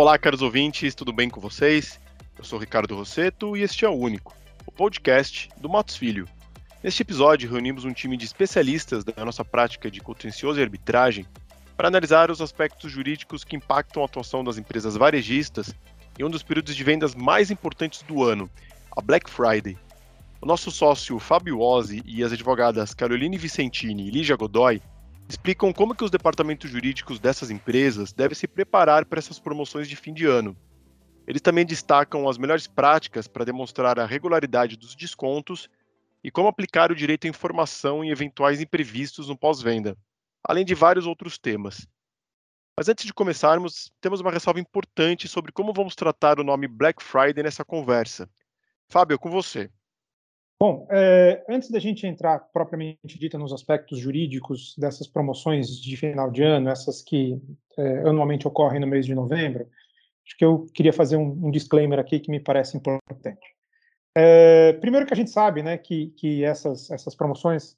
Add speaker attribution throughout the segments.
Speaker 1: Olá, caros ouvintes, tudo bem com vocês? Eu sou Ricardo Rosseto e este é o Único, o podcast do Matos Filho. Neste episódio, reunimos um time de especialistas da nossa prática de contencioso e arbitragem para analisar os aspectos jurídicos que impactam a atuação das empresas varejistas em um dos períodos de vendas mais importantes do ano, a Black Friday. O nosso sócio Fábio Ozzi e as advogadas Caroline Vicentini e Lígia Godoy explicam como que os departamentos jurídicos dessas empresas devem se preparar para essas promoções de fim de ano. Eles também destacam as melhores práticas para demonstrar a regularidade dos descontos e como aplicar o direito à informação em eventuais imprevistos no pós-venda, além de vários outros temas. Mas antes de começarmos, temos uma ressalva importante sobre como vamos tratar o nome Black Friday nessa conversa. Fábio, com você.
Speaker 2: Bom, é, antes da gente entrar propriamente dita nos aspectos jurídicos dessas promoções de final de ano, essas que é, anualmente ocorrem no mês de novembro, acho que eu queria fazer um, um disclaimer aqui que me parece importante. É, primeiro que a gente sabe, né, que, que essas, essas promoções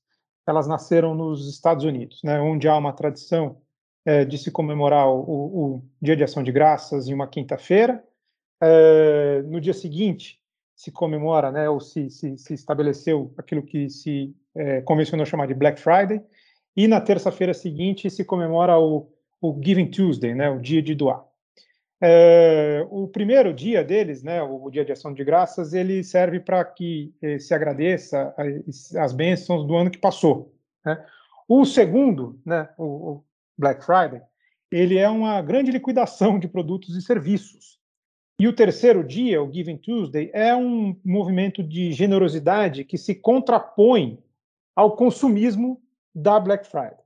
Speaker 2: elas nasceram nos Estados Unidos, né, onde há uma tradição é, de se comemorar o, o, Dia de Ação de Graças em uma quinta-feira. É, no dia seguinte se comemora, né, ou se, se, se estabeleceu aquilo que se é, convencionou chamar de Black Friday, e na terça-feira seguinte se comemora o, o Giving Tuesday, né, o dia de doar. É, o primeiro dia deles, né, o Dia de Ação de Graças, ele serve para que eh, se agradeça as bênçãos do ano que passou. Né? O segundo, né, o, o, Black Friday, ele é uma grande liquidação de produtos e serviços. E o terceiro dia, o Giving Tuesday, é um movimento de generosidade que se contrapõe ao consumismo da Black Friday.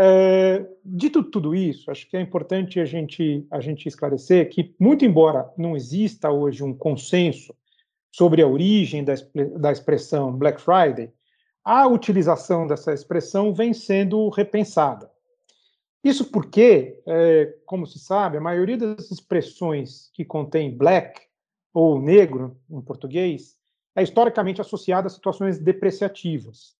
Speaker 2: É, dito tudo isso, acho que é importante a gente, a gente esclarecer que, muito embora não exista hoje um consenso sobre a origem da, da expressão Black Friday, a utilização dessa expressão vem sendo repensada. Isso porque, é, como se sabe, a maioria das expressões que contém black ou negro em português é historicamente associada a situações depreciativas.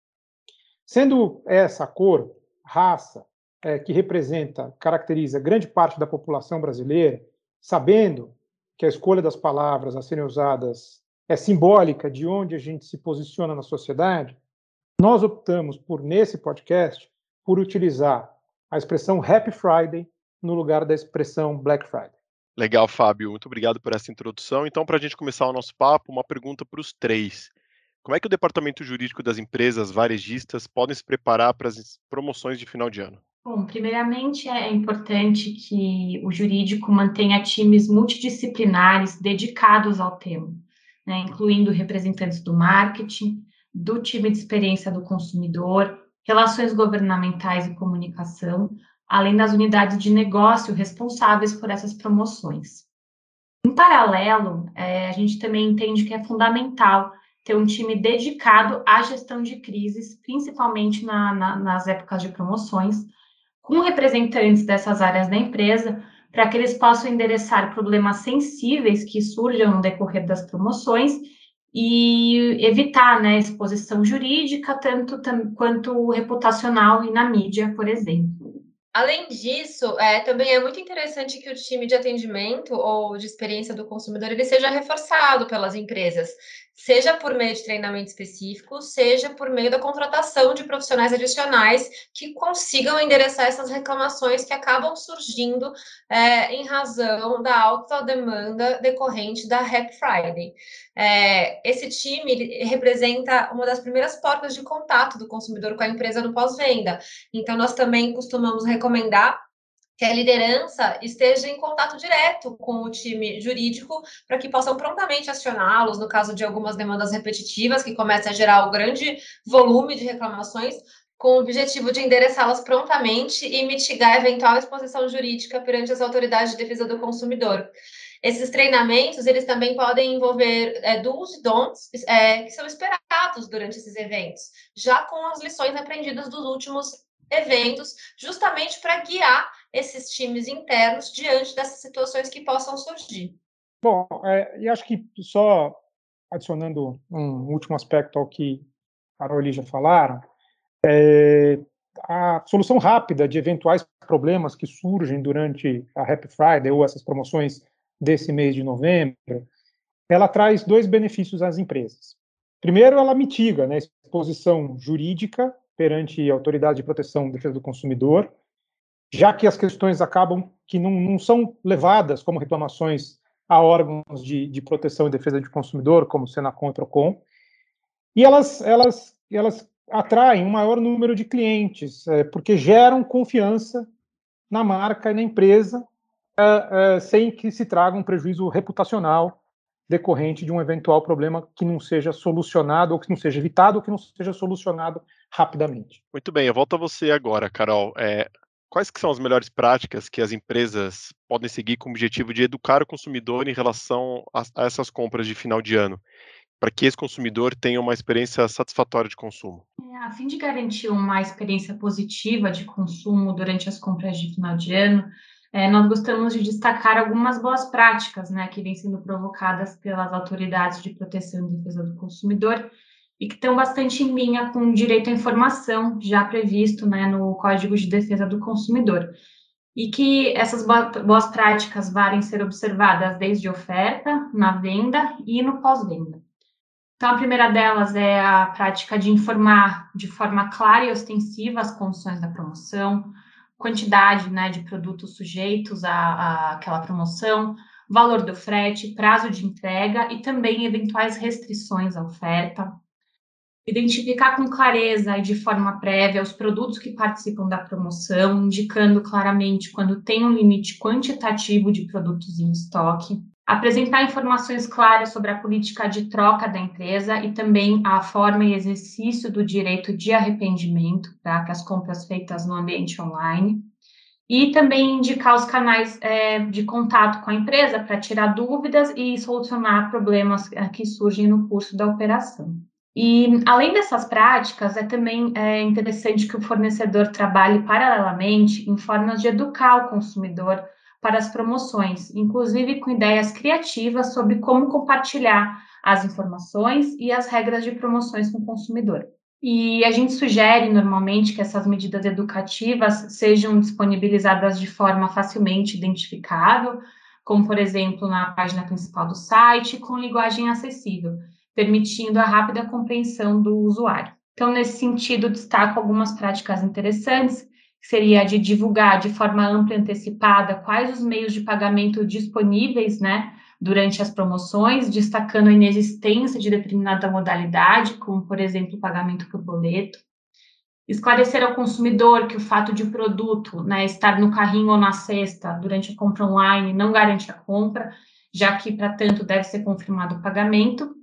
Speaker 2: Sendo essa cor raça é, que representa, caracteriza grande parte da população brasileira, sabendo que a escolha das palavras a serem usadas é simbólica de onde a gente se posiciona na sociedade, nós optamos por, nesse podcast, por utilizar a expressão Happy Friday no lugar da expressão Black Friday.
Speaker 1: Legal, Fábio. Muito obrigado por essa introdução. Então, para a gente começar o nosso papo, uma pergunta para os três. Como é que o departamento jurídico das empresas varejistas podem se preparar para as promoções de final de ano?
Speaker 3: Bom, primeiramente é importante que o jurídico mantenha times multidisciplinares dedicados ao tema, né, incluindo representantes do marketing, do time de experiência do consumidor, relações governamentais e comunicação, além das unidades de negócio responsáveis por essas promoções. Em paralelo, é, a gente também entende que é fundamental ter um time dedicado à gestão de crises, principalmente na, na, nas épocas de promoções, com representantes dessas áreas da empresa, para que eles possam endereçar problemas sensíveis que surjam no decorrer das promoções e evitar né, exposição jurídica, tanto quanto reputacional e na mídia, por exemplo.
Speaker 4: Além disso, é, também é muito interessante que o time de atendimento ou de experiência do consumidor ele seja reforçado pelas empresas, seja por meio de treinamento específico, seja por meio da contratação de profissionais adicionais que consigam endereçar essas reclamações que acabam surgindo é, em razão da alta demanda decorrente da Happy Friday. É, esse time representa uma das primeiras portas de contato do consumidor com a empresa no pós-venda. Então, nós também costumamos recomendar que a liderança esteja em contato direto com o time jurídico para que possam prontamente acioná-los no caso de algumas demandas repetitivas que comecem a gerar um grande volume de reclamações, com o objetivo de endereçá-las prontamente e mitigar eventual exposição jurídica perante as autoridades de defesa do consumidor. Esses treinamentos, eles também podem envolver é, do's e don'ts, é, que são esperados durante esses eventos, já com as lições aprendidas dos últimos eventos, justamente para guiar esses times internos diante dessas situações que possam surgir.
Speaker 2: Bom, é, e acho que só adicionando um último aspecto ao que Carol e Lígia falaram, é, a solução rápida de eventuais problemas que surgem durante a Happy Friday ou essas promoções desse mês de novembro, ela traz dois benefícios às empresas. Primeiro, ela mitiga né, a exposição jurídica perante a Autoridade de Proteção e Defesa do Consumidor, já que as questões acabam que não, não são levadas como reclamações a órgãos de, de, proteção e defesa do consumidor, como Senacom e Procon, e elas, elas, elas atraem um maior número de clientes, é, porque geram confiança na marca e na empresa, é, é, sem que se traga um prejuízo reputacional decorrente de um eventual problema que não seja solucionado, ou que não seja evitado, ou que não seja solucionado rapidamente.
Speaker 1: Muito bem, eu volto a você agora, Carol. É, quais que são as melhores práticas que as empresas podem seguir com o objetivo de educar o consumidor em relação a, a essas compras de final de ano? para que esse consumidor tenha uma experiência satisfatória de consumo?
Speaker 3: É, a fim de garantir uma experiência positiva de consumo durante as compras de final de ano, é, nós gostamos de destacar algumas boas práticas né, que vêm sendo provocadas pelas autoridades de proteção e defesa do consumidor e que estão bastante em linha com o direito à informação já previsto né, no Código de Defesa do Consumidor. E que essas boas práticas valem ser observadas desde oferta, na venda e no pós-venda. Então, a primeira delas é a prática de informar de forma clara e ostensiva as condições da promoção, quantidade né, de produtos sujeitos àquela promoção, valor do frete, prazo de entrega e também eventuais restrições à oferta. Identificar com clareza e de forma prévia os produtos que participam da promoção, indicando claramente quando tem um limite quantitativo de produtos em estoque apresentar informações claras sobre a política de troca da empresa e também a forma e exercício do direito de arrependimento tá, para as compras feitas no ambiente online. E também indicar os canais é, de contato com a empresa para tirar dúvidas e solucionar problemas é, que surgem no curso da operação. E, além dessas práticas, é também é, interessante que o fornecedor trabalhe paralelamente em formas de educar o consumidor para as promoções, inclusive com ideias criativas sobre como compartilhar as informações e as regras de promoções com o consumidor. E a gente sugere normalmente que essas medidas educativas sejam disponibilizadas de forma facilmente identificável, como por exemplo na página principal do site, com linguagem acessível, permitindo a rápida compreensão do usuário. Então, nesse sentido, destaco algumas práticas interessantes seria de divulgar de forma ampla e antecipada quais os meios de pagamento disponíveis, né, durante as promoções, destacando a inexistência de determinada modalidade, como, por exemplo, o pagamento por boleto. Esclarecer ao consumidor que o fato de o produto né, estar no carrinho ou na cesta durante a compra online não garante a compra, já que, para tanto, deve ser confirmado o pagamento.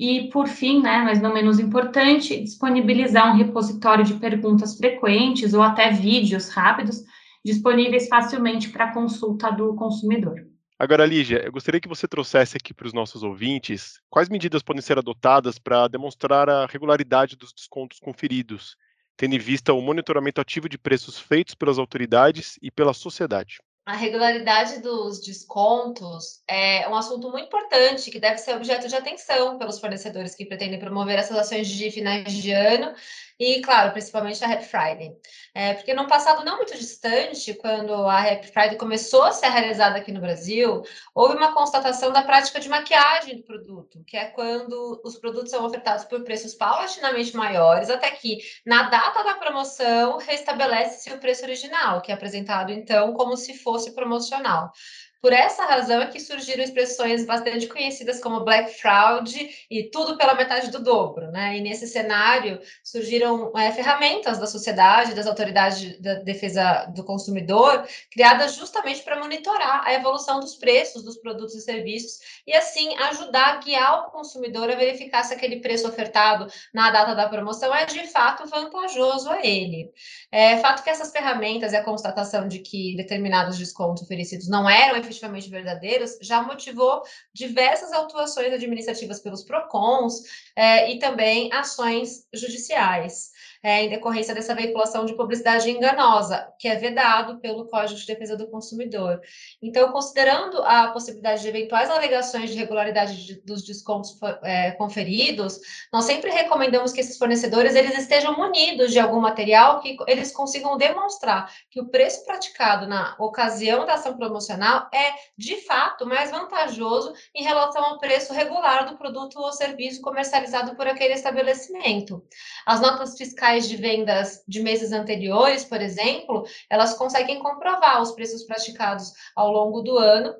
Speaker 3: E, por fim, né, mas não menos importante, disponibilizar um repositório de perguntas frequentes ou até vídeos rápidos disponíveis facilmente para consulta do consumidor.
Speaker 1: Agora, Lígia, eu gostaria que você trouxesse aqui para os nossos ouvintes quais medidas podem ser adotadas para demonstrar a regularidade dos descontos conferidos, tendo em vista o monitoramento ativo de preços feitos pelas autoridades e pela sociedade
Speaker 4: a regularidade dos descontos é um assunto muito importante que deve ser objeto de atenção pelos fornecedores que pretendem promover essas ações de finais de ano e, claro, principalmente a Happy Friday. É, porque no passado não muito distante, quando a Happy Friday começou a ser realizada aqui no Brasil, houve uma constatação da prática de maquiagem do produto, que é quando os produtos são ofertados por preços paulatinamente maiores, até que, na data da promoção, restabelece-se o preço original, que é apresentado, então, como se fosse promocional. Por essa razão é que surgiram expressões bastante conhecidas como Black Fraud e tudo pela metade do dobro, né? E nesse cenário surgiram é, ferramentas da sociedade, das autoridades de defesa do consumidor, criadas justamente para monitorar a evolução dos preços dos produtos e serviços e assim ajudar a guiar o consumidor a verificar se aquele preço ofertado na data da promoção é de fato vantajoso a ele. É fato que essas ferramentas e a constatação de que determinados descontos oferecidos não eram efetivamente verdadeiros, já motivou diversas autuações administrativas pelos PROCONs é, e também ações judiciais. É, em decorrência dessa veiculação de publicidade enganosa, que é vedado pelo Código de Defesa do Consumidor. Então, considerando a possibilidade de eventuais alegações de regularidade de, dos descontos é, conferidos, nós sempre recomendamos que esses fornecedores eles estejam munidos de algum material que eles consigam demonstrar que o preço praticado na ocasião da ação promocional é, de fato, mais vantajoso em relação ao preço regular do produto ou serviço comercializado por aquele estabelecimento. As notas fiscais de vendas de meses anteriores, por exemplo, elas conseguem comprovar os preços praticados ao longo do ano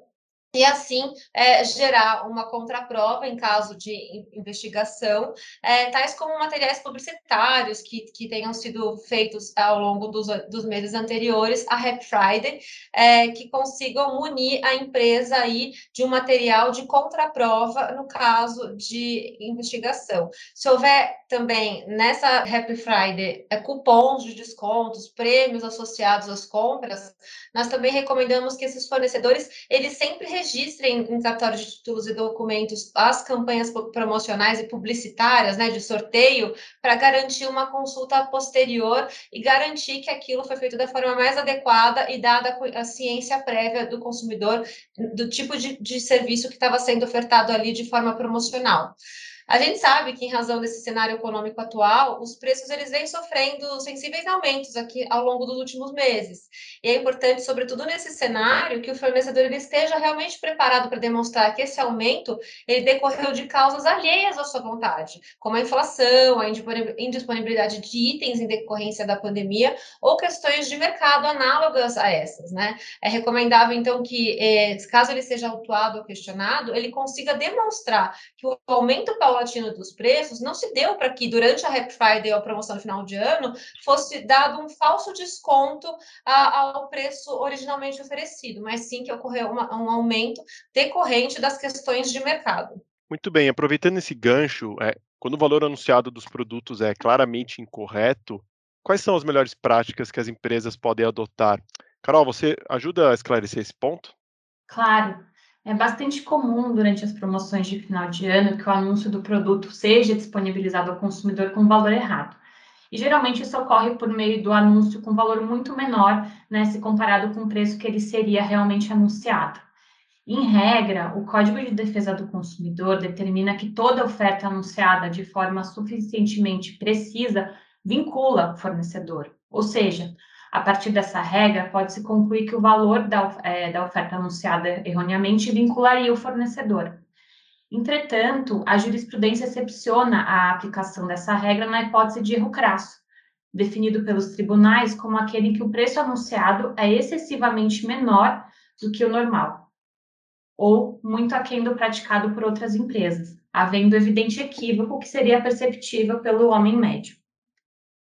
Speaker 4: e assim é, gerar uma contraprova em caso de investigação, é, tais como materiais publicitários que, que tenham sido feitos ao longo dos, dos meses anteriores a Happy Friday, é, que consigam munir a empresa aí de um material de contraprova no caso de investigação. Se houver também nessa Happy Friday é, cupons de descontos, prêmios associados às compras, nós também recomendamos que esses fornecedores eles sempre registrem em cartório de títulos e documentos as campanhas promocionais e publicitárias, né, de sorteio, para garantir uma consulta posterior e garantir que aquilo foi feito da forma mais adequada e dada a ciência prévia do consumidor do tipo de, de serviço que estava sendo ofertado ali de forma promocional. A gente sabe que, em razão desse cenário econômico atual, os preços eles vêm sofrendo sensíveis aumentos aqui ao longo dos últimos meses. E é importante, sobretudo nesse cenário, que o fornecedor ele esteja realmente preparado para demonstrar que esse aumento ele decorreu de causas alheias à sua vontade, como a inflação, a indisponibilidade de itens em decorrência da pandemia ou questões de mercado análogas a essas, né? É recomendável, então, que, eh, caso ele seja autuado ou questionado, ele consiga demonstrar que o aumento paulatino paulatino dos preços não se deu para que durante a Happy Friday ou a promoção no final de ano fosse dado um falso desconto a, ao preço originalmente oferecido, mas sim que ocorreu uma, um aumento decorrente das questões de mercado.
Speaker 1: Muito bem, aproveitando esse gancho, é, quando o valor anunciado dos produtos é claramente incorreto, quais são as melhores práticas que as empresas podem adotar? Carol, você ajuda a esclarecer esse ponto?
Speaker 3: Claro. É bastante comum durante as promoções de final de ano que o anúncio do produto seja disponibilizado ao consumidor com valor errado. E geralmente isso ocorre por meio do anúncio com valor muito menor, né, se comparado com o preço que ele seria realmente anunciado. Em regra, o Código de Defesa do Consumidor determina que toda oferta anunciada de forma suficientemente precisa vincula o fornecedor, ou seja, a partir dessa regra, pode-se concluir que o valor da, é, da oferta anunciada erroneamente vincularia o fornecedor. Entretanto, a jurisprudência excepciona a aplicação dessa regra na hipótese de erro crasso, definido pelos tribunais como aquele em que o preço anunciado é excessivamente menor do que o normal, ou muito aquém do praticado por outras empresas, havendo evidente equívoco que seria perceptível pelo homem médio.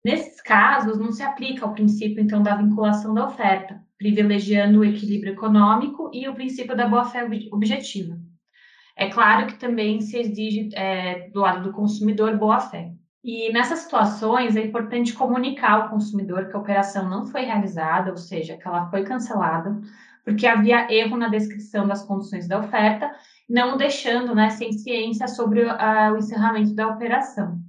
Speaker 3: Nesses casos, não se aplica o princípio, então, da vinculação da oferta, privilegiando o equilíbrio econômico e o princípio da boa-fé objetiva. É claro que também se exige, é, do lado do consumidor, boa-fé. E nessas situações, é importante comunicar ao consumidor que a operação não foi realizada, ou seja, que ela foi cancelada, porque havia erro na descrição das condições da oferta, não deixando né, sem ciência sobre o encerramento da operação.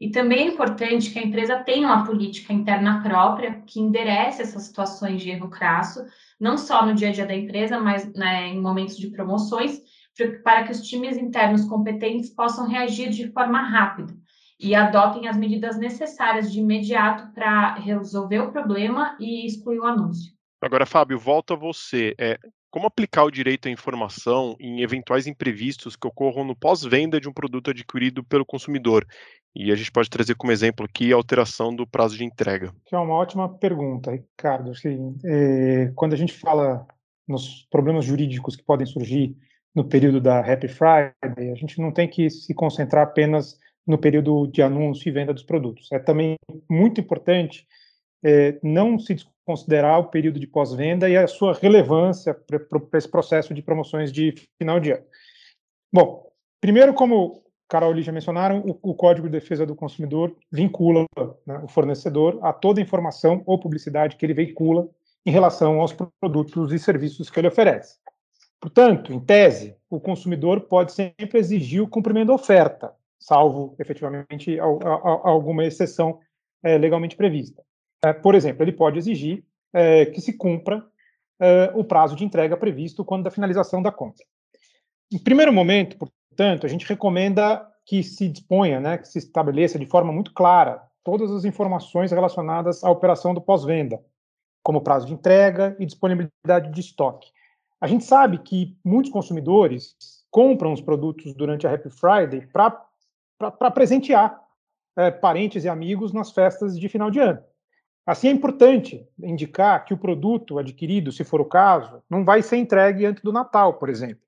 Speaker 3: E também é importante que a empresa tenha uma política interna própria que enderece essas situações de erro crasso, não só no dia a dia da empresa, mas né, em momentos de promoções, para que os times internos competentes possam reagir de forma rápida e adotem as medidas necessárias de imediato para resolver o problema e excluir o anúncio.
Speaker 1: Agora, Fábio, volta a você. É, como aplicar o direito à informação em eventuais imprevistos que ocorram no pós-venda de um produto adquirido pelo consumidor? E a gente pode trazer como exemplo aqui a alteração do prazo de entrega.
Speaker 2: É uma ótima pergunta, Ricardo. Assim, é, quando a gente fala nos problemas jurídicos que podem surgir no período da Happy Friday, a gente não tem que se concentrar apenas no período de anúncio e venda dos produtos. É também muito importante é, não se considerar o período de pós-venda e a sua relevância para esse processo de promoções de final de ano. Bom, primeiro, como Carol e já mencionaram, o, o, Código de Defesa do Consumidor vincula né, o fornecedor a toda informação ou publicidade que ele veicula em relação aos produtos e serviços que ele oferece. Portanto, em tese, o consumidor pode sempre exigir o cumprimento da oferta, salvo efetivamente alguma exceção é, legalmente prevista. É, por exemplo, ele pode exigir é, que se cumpra é, o prazo de entrega previsto quando da finalização da compra. Em primeiro momento, portanto, a gente recomenda que se disponha, né, que se estabeleça de forma muito clara todas as informações relacionadas à operação do pós-venda, como prazo de entrega e disponibilidade de estoque. A gente sabe que muitos consumidores compram os produtos durante a Happy Friday para presentear é, parentes e amigos nas festas de final de ano. Assim, é importante indicar que o produto adquirido, se for o caso, não vai ser entregue antes do Natal, por exemplo.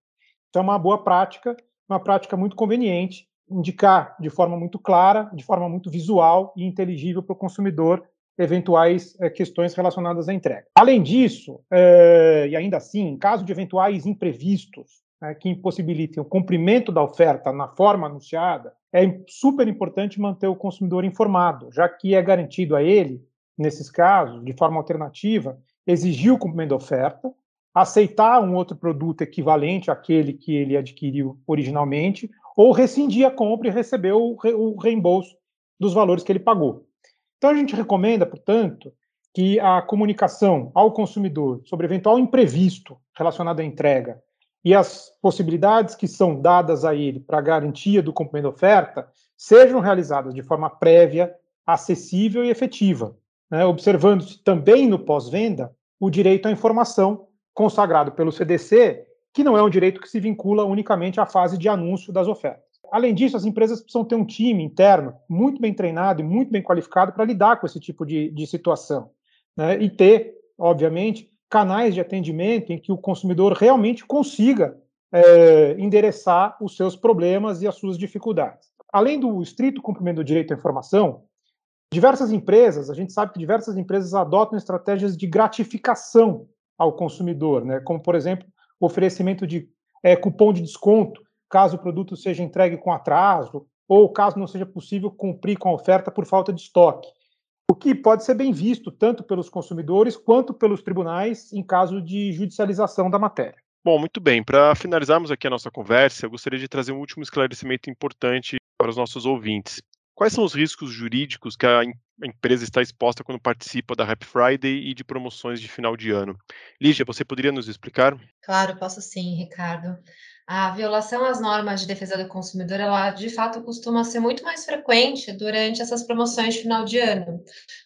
Speaker 2: Então, é uma boa prática, uma prática muito conveniente, indicar de forma muito clara, de forma muito visual e inteligível para o consumidor eventuais é, questões relacionadas à entrega. Além disso, é, e ainda assim, em caso de eventuais imprevistos né, que impossibilitem o cumprimento da oferta na forma anunciada, é super importante manter o consumidor informado, já que é garantido a ele, nesses casos, de forma alternativa, exigir o cumprimento da oferta, aceitar um outro produto equivalente àquele que ele adquiriu originalmente, ou rescindir a compra e receber o reembolso dos valores que ele pagou. Então, a gente recomenda, portanto, que a comunicação ao consumidor sobre eventual imprevisto relacionado à entrega e as possibilidades que são dadas a ele para garantia do cumprimento da oferta sejam realizadas de forma prévia, acessível e efetiva, né, observando-se também no pós-venda o direito à informação consagrado pelo CDC, que não é um direito que se vincula unicamente à fase de anúncio das ofertas. Além disso, as empresas precisam ter um time interno muito bem treinado e muito bem qualificado para lidar com esse tipo de, de situação. Né? E ter, obviamente, canais de atendimento em que o consumidor realmente consiga é, endereçar os seus problemas e as suas dificuldades. Além do estrito cumprimento do direito à informação, diversas empresas, a gente sabe que diversas empresas adotam estratégias de gratificação ao consumidor, né? como, por exemplo, o oferecimento de é, cupom de desconto caso o produto seja entregue com atraso ou caso não seja possível cumprir com a oferta por falta de estoque. O que pode ser bem visto tanto pelos consumidores quanto pelos tribunais em caso de judicialização da matéria.
Speaker 1: Bom, muito bem. Para finalizarmos aqui a nossa conversa, eu gostaria de trazer um último esclarecimento importante para os nossos ouvintes. Quais são os riscos jurídicos que a empresa está exposta quando participa da Happy Friday e de promoções de final de ano? Lígia, você poderia nos explicar?
Speaker 4: Claro, posso sim, Ricardo. A violação às normas de defesa do consumidor, ela de fato costuma ser muito mais frequente durante essas promoções de final de ano,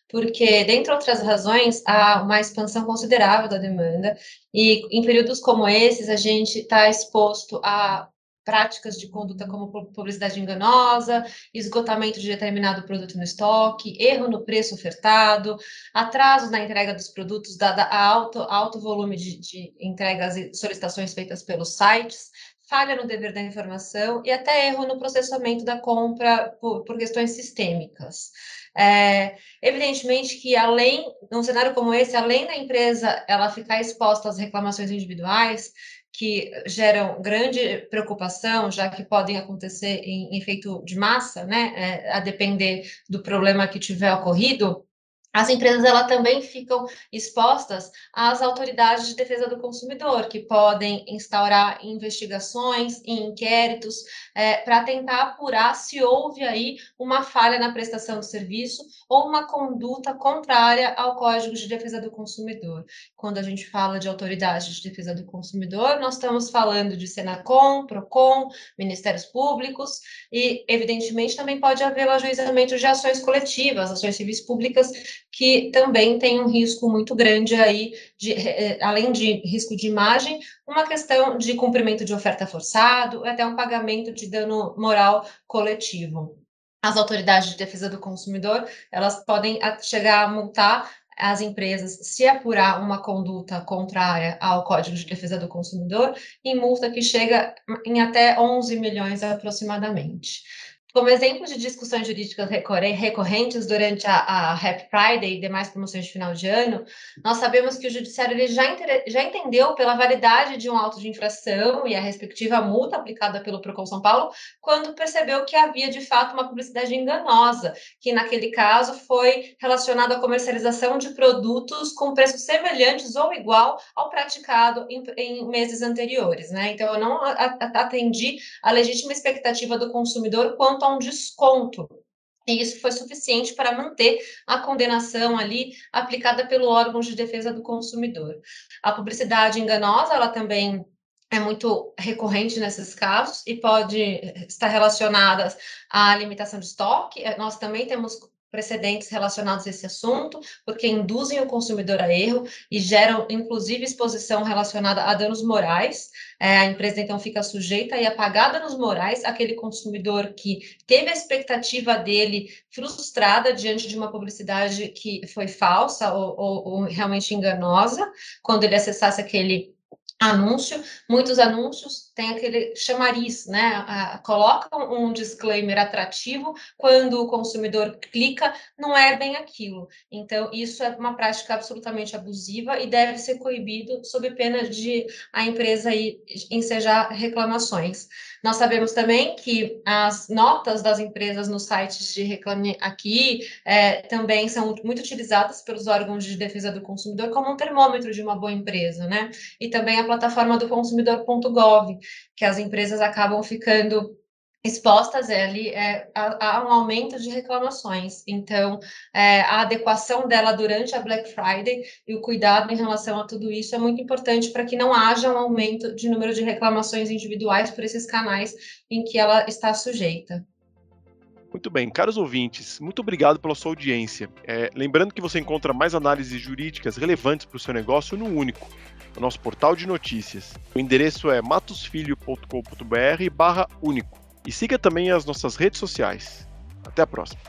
Speaker 4: porque, dentre outras razões, há uma expansão considerável da demanda, e em períodos como esses, a gente está exposto a práticas de conduta como publicidade enganosa, esgotamento de determinado produto no estoque, erro no preço ofertado, atrasos na entrega dos produtos, dada a alto, alto volume de, de entregas e solicitações feitas pelos sites, falha no dever da informação e até erro no processamento da compra por, por questões sistêmicas. É, evidentemente que além, num cenário como esse, além da empresa ela ficar exposta às reclamações individuais, que geram grande preocupação, já que podem acontecer em efeito de massa, né, é, a depender do problema que tiver ocorrido, as empresas ela também ficam expostas às autoridades de defesa do consumidor, que podem instaurar investigações e inquéritos é, para tentar apurar se houve aí uma falha na prestação do serviço ou uma conduta contrária ao Código de Defesa do Consumidor. Quando a gente fala de autoridade de defesa do consumidor, nós estamos falando de Senacom, Procon, Ministérios Públicos e, evidentemente, também pode haver o ajuizamento de ações coletivas, ações civis públicas que também tem um risco muito grande aí, de, eh, além de risco de imagem, uma questão de cumprimento de oferta forçado, até um pagamento de dano moral coletivo. As autoridades de defesa do consumidor, elas podem chegar a multar as empresas se apurar uma conduta contrária ao Código de Defesa do Consumidor, em multa que chega em até 11 milhões aproximadamente. Como exemplo de discussões jurídicas recorrentes durante a, a Happy Friday e demais promoções de final de ano, nós sabemos que o Judiciário ele já, já entendeu pela validade de um auto de infração e a respectiva multa aplicada pelo Procon São Paulo, quando percebeu que havia de fato uma publicidade enganosa, que naquele caso foi relacionada à comercialização de produtos com preços semelhantes ou igual ao praticado em, em meses anteriores. Né? Então, eu não atendi a legítima expectativa do consumidor quanto quanto a um desconto e isso foi suficiente para manter a condenação ali aplicada pelo órgão de defesa do consumidor. A publicidade enganosa, ela também é muito recorrente nesses casos e pode estar relacionada à limitação de estoque. Nós também temos precedentes relacionados a esse assunto, porque induzem o consumidor a erro e geram, inclusive, exposição relacionada a danos morais. É, a empresa, então, fica sujeita a pagar danos morais àquele consumidor que teve a expectativa dele frustrada diante de uma publicidade que foi falsa ou, ou, ou realmente enganosa, quando ele acessasse aquele anúncio, muitos anúncios têm aquele chamariz, né? colocam um disclaimer atrativo, quando o consumidor clica, não é bem aquilo. Então, isso é uma prática absolutamente abusiva e deve ser coibido sob pena de a empresa ensejar reclamações. Nós sabemos também que as notas das empresas nos sites de Reclame Aqui é, também são muito utilizadas pelos órgãos de defesa do consumidor como um termômetro de uma boa empresa, né? E também a plataforma do consumidor.gov, que as empresas acabam ficando expostas ali é, a, a, um aumento de reclamações. Então, é, a adequação dela durante a Black Friday e o cuidado em relação a tudo isso é muito importante para que não haja um aumento de número de reclamações individuais por esses canais em que ela está sujeita.
Speaker 1: Muito bem, caros ouvintes, muito obrigado pela sua audiência. É, lembrando que você encontra mais análises jurídicas relevantes para o seu negócio no único, no nosso portal de notícias. O endereço é matosfilho.com.br barra único. E siga também as nossas redes sociais. Até a próxima.